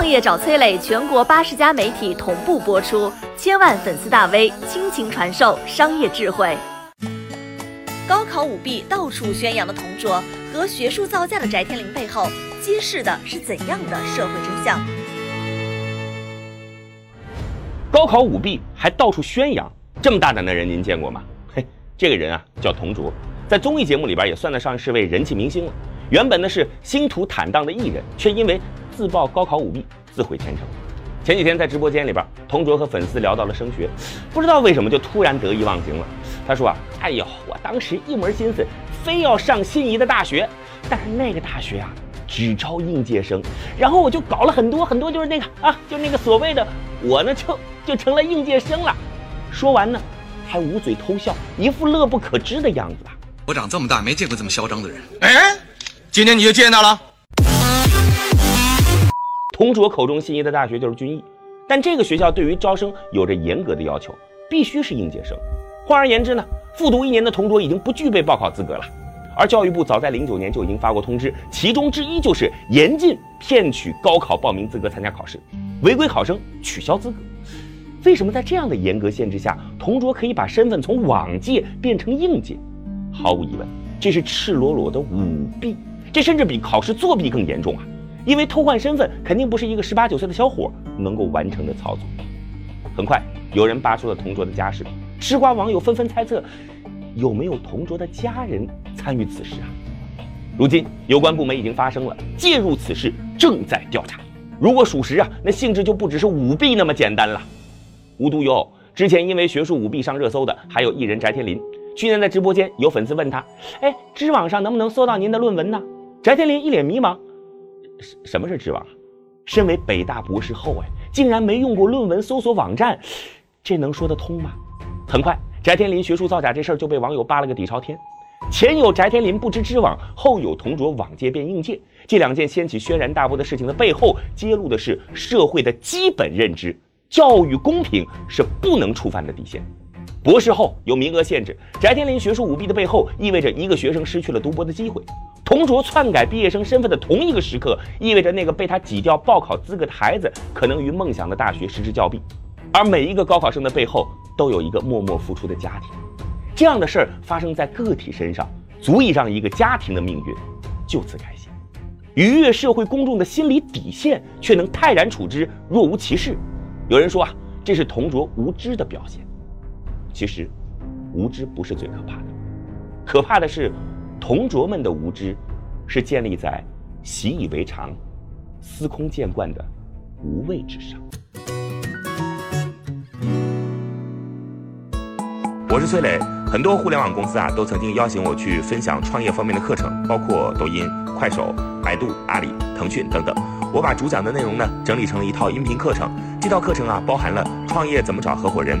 创业找崔磊，全国八十家媒体同步播出，千万粉丝大 V 倾情传授商业智慧。高考舞弊到处宣扬的同桌和学术造假的翟天临背后，揭示的是怎样的社会真相？高考舞弊还到处宣扬，这么大胆的人您见过吗？嘿，这个人啊叫同卓，在综艺节目里边也算得上是位人气明星了。原本呢是星途坦荡的艺人，却因为自曝高考舞弊，自毁前程。前几天在直播间里边，同卓和粉丝聊到了升学，不知道为什么就突然得意忘形了。他说啊，哎呦，我当时一门心思非要上心仪的大学，但是那个大学啊只招应届生，然后我就搞了很多很多，就是那个啊，就那个所谓的我呢就就成了应届生了。说完呢，还捂嘴偷笑，一副乐不可支的样子。我长这么大没见过这么嚣张的人。哎，今天你就见到了。同卓口中心仪的大学就是军艺，但这个学校对于招生有着严格的要求，必须是应届生。换而言之呢，复读一年的同桌已经不具备报考资格了。而教育部早在零九年就已经发过通知，其中之一就是严禁骗取高考报名资格参加考试，违规考生取消资格。为什么在这样的严格限制下，同桌可以把身份从往届变成应届？毫无疑问，这是赤裸裸的舞弊，这甚至比考试作弊更严重啊！因为偷换身份肯定不是一个十八九岁的小伙能够完成的操作。很快，有人扒出了同桌的家事。吃瓜网友纷纷猜测，有没有同桌的家人参与此事啊？如今有关部门已经发声了，介入此事，正在调查。如果属实啊，那性质就不只是舞弊那么简单了。无独有偶，之前因为学术舞弊上热搜的还有艺人翟天临。去年在直播间，有粉丝问他：“哎，知网上能不能搜到您的论文呢？”翟天临一脸迷茫：“什么是知网？身为北大博士后，哎，竟然没用过论文搜索网站，这能说得通吗？”很快，翟天临学术造假这事儿就被网友扒了个底朝天。前有翟天临不知知网，后有同桌往届变应届，这两件掀起轩然大波的事情的背后，揭露的是社会的基本认知：教育公平是不能触犯的底线。博士后有名额限制，翟天临学术舞弊的背后，意味着一个学生失去了读博的机会。同桌篡改毕业生身份的同一个时刻，意味着那个被他挤掉报考资格的孩子，可能与梦想的大学失之交臂。而每一个高考生的背后。都有一个默默付出的家庭，这样的事儿发生在个体身上，足以让一个家庭的命运就此改写。逾越社会公众的心理底线，却能泰然处之，若无其事。有人说啊，这是同桌无知的表现。其实，无知不是最可怕的，可怕的是同桌们的无知，是建立在习以为常、司空见惯的无畏之上。我是崔磊，很多互联网公司啊都曾经邀请我去分享创业方面的课程，包括抖音、快手、百度、阿里、腾讯等等。我把主讲的内容呢整理成了一套音频课程，这套课程啊包含了创业怎么找合伙人、